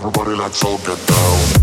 Everybody, let's all get down.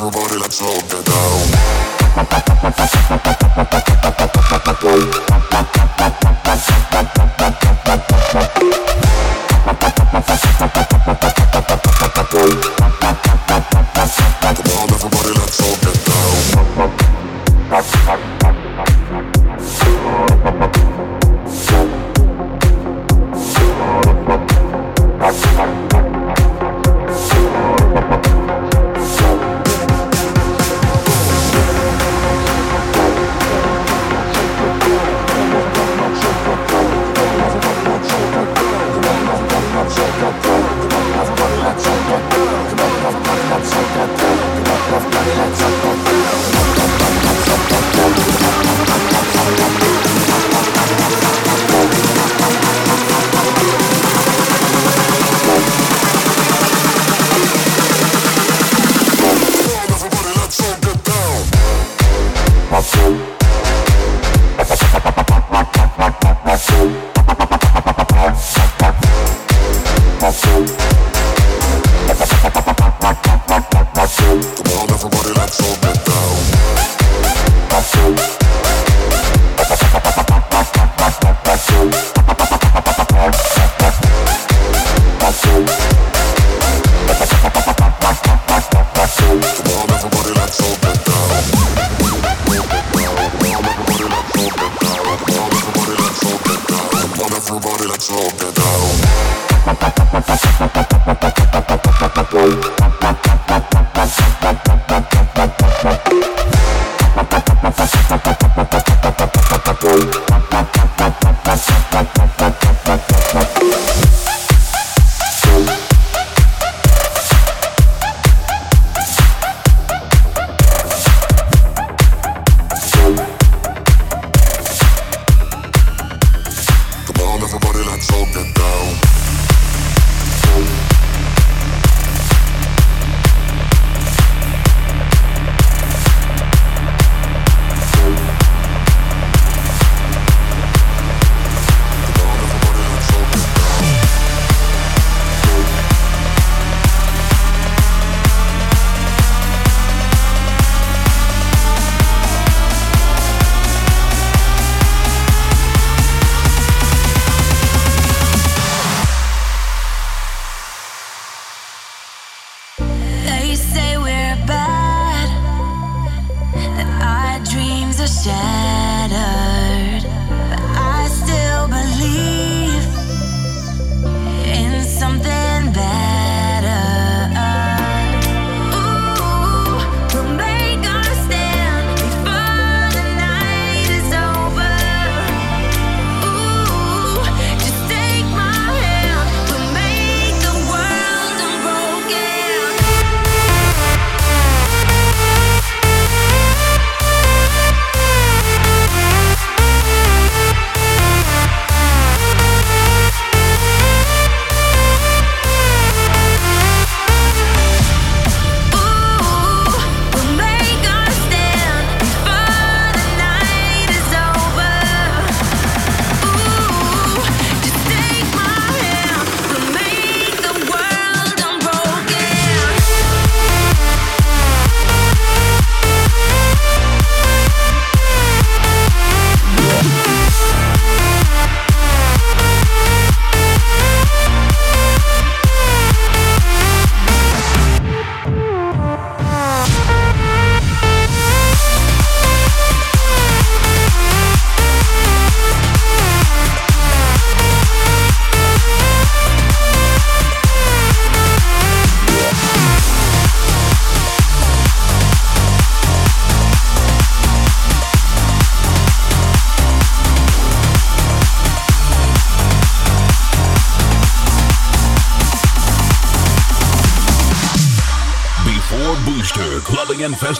Everybody, let's all get down.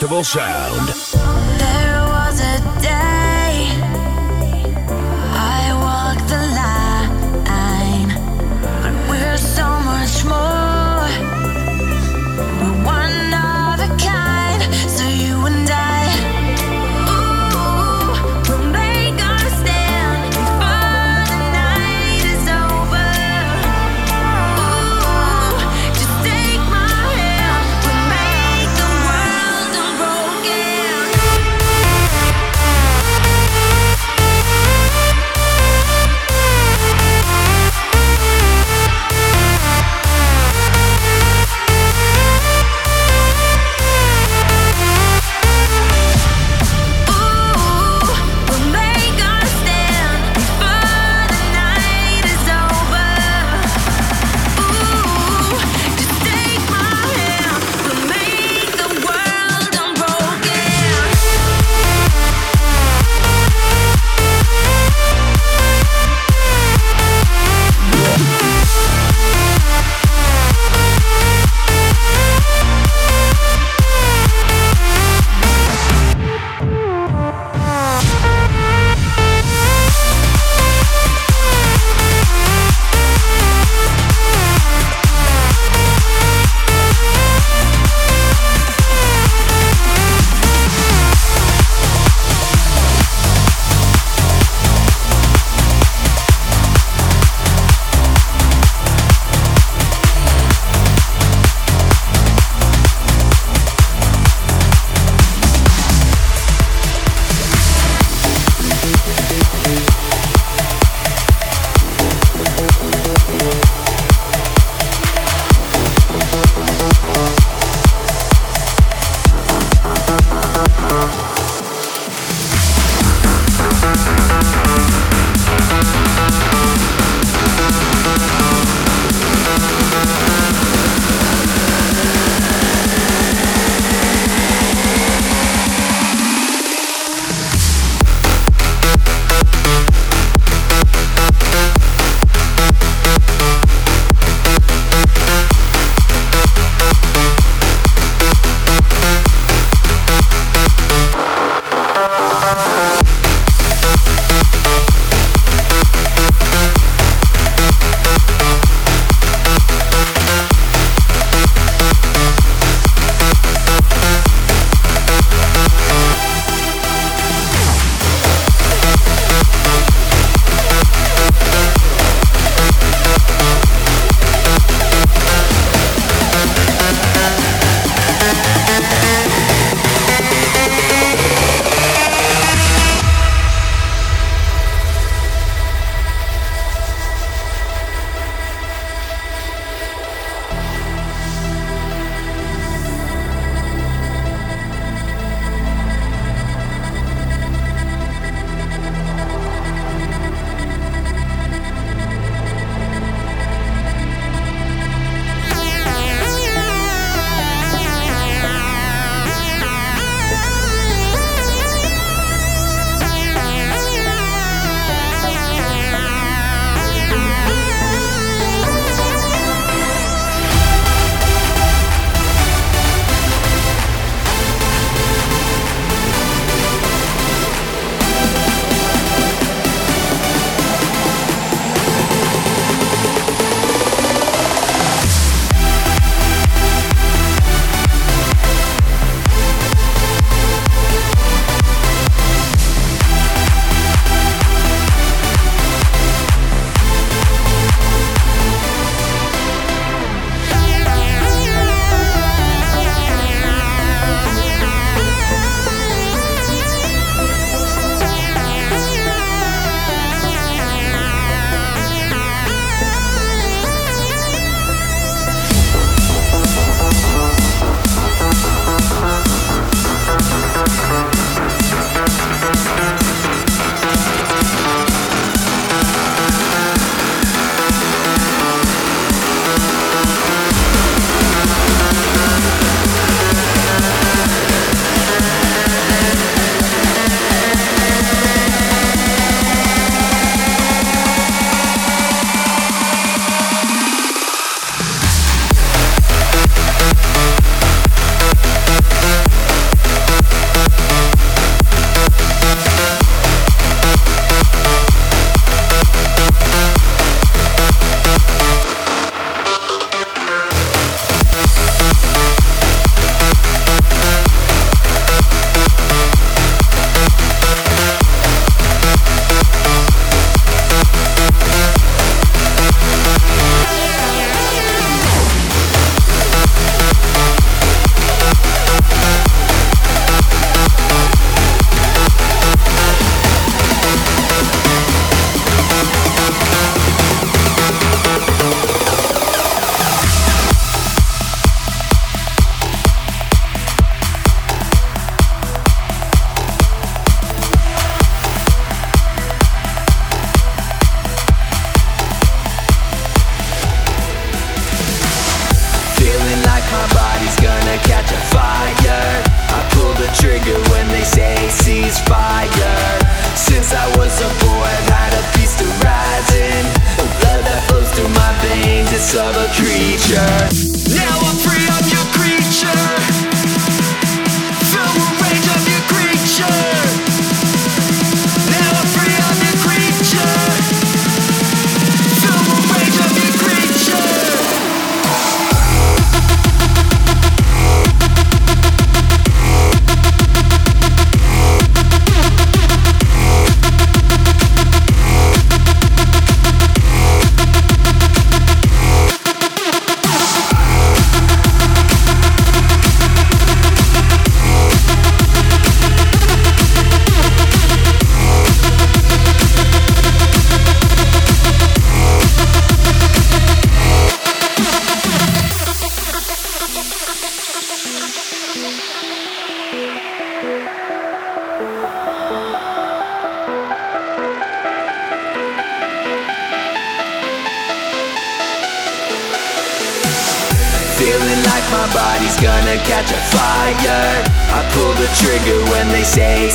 Caribbean Festival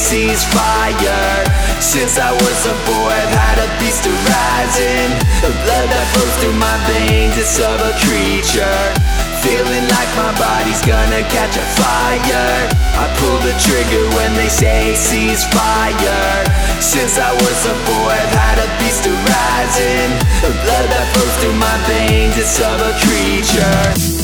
ceasefire. Since I was a boy, I've had a beast arising. The blood that flows through my veins is of a creature. Feeling like my body's gonna catch a fire. I pull the trigger when they say ceasefire. Since I was a boy, I've had a beast arising. The blood that flows through my veins is of a creature.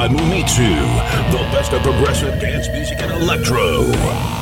By Mumitsu. The best of progressive dance music and electro.